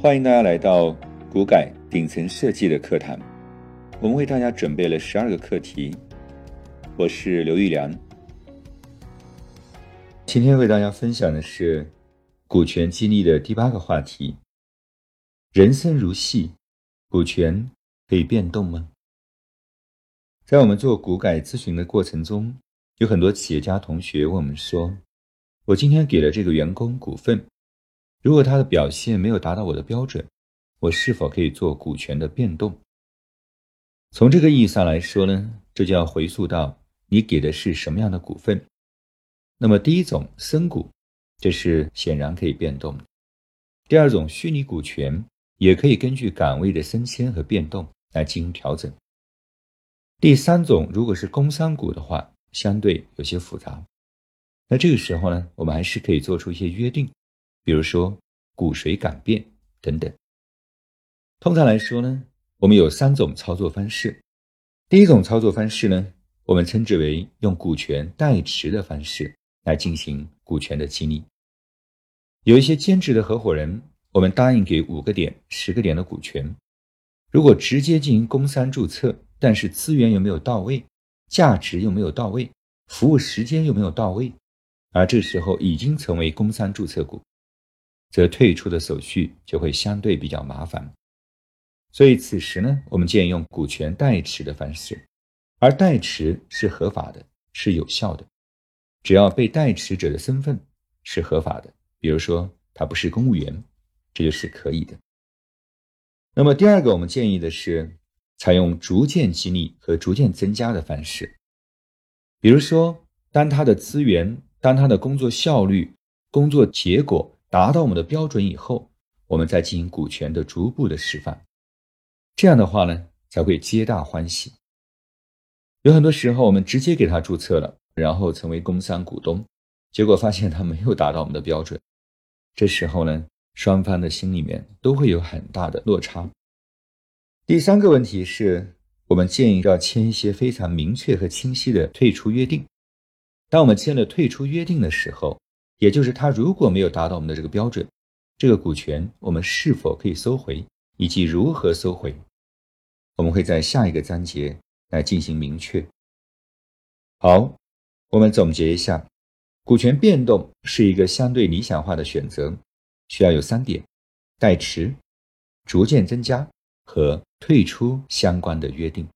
欢迎大家来到股改顶层设计的课堂，我们为大家准备了十二个课题。我是刘玉良，今天为大家分享的是股权激励的第八个话题：人生如戏，股权可以变动吗？在我们做股改咨询的过程中，有很多企业家同学问我们说：“我今天给了这个员工股份。”如果他的表现没有达到我的标准，我是否可以做股权的变动？从这个意义上来说呢，这就要回溯到你给的是什么样的股份。那么第一种生股，这是显然可以变动；第二种虚拟股权也可以根据岗位的升迁和变动来进行调整；第三种如果是工商股的话，相对有些复杂。那这个时候呢，我们还是可以做出一些约定。比如说股谁敢变等等。通常来说呢，我们有三种操作方式。第一种操作方式呢，我们称之为用股权代持的方式来进行股权的激励。有一些兼职的合伙人，我们答应给五个点、十个点的股权，如果直接进行工商注册，但是资源又没有到位，价值又没有到位，服务时间又没有到位，而这时候已经成为工商注册股。则退出的手续就会相对比较麻烦，所以此时呢，我们建议用股权代持的方式，而代持是合法的，是有效的，只要被代持者的身份是合法的，比如说他不是公务员，这就是可以的。那么第二个，我们建议的是采用逐渐激励和逐渐增加的方式，比如说当他的资源、当他的工作效率、工作结果。达到我们的标准以后，我们再进行股权的逐步的释放，这样的话呢，才会皆大欢喜。有很多时候，我们直接给他注册了，然后成为工商股东，结果发现他没有达到我们的标准，这时候呢，双方的心里面都会有很大的落差。第三个问题是，我们建议要签一些非常明确和清晰的退出约定。当我们签了退出约定的时候，也就是他如果没有达到我们的这个标准，这个股权我们是否可以收回，以及如何收回，我们会在下一个章节来进行明确。好，我们总结一下，股权变动是一个相对理想化的选择，需要有三点：代持、逐渐增加和退出相关的约定。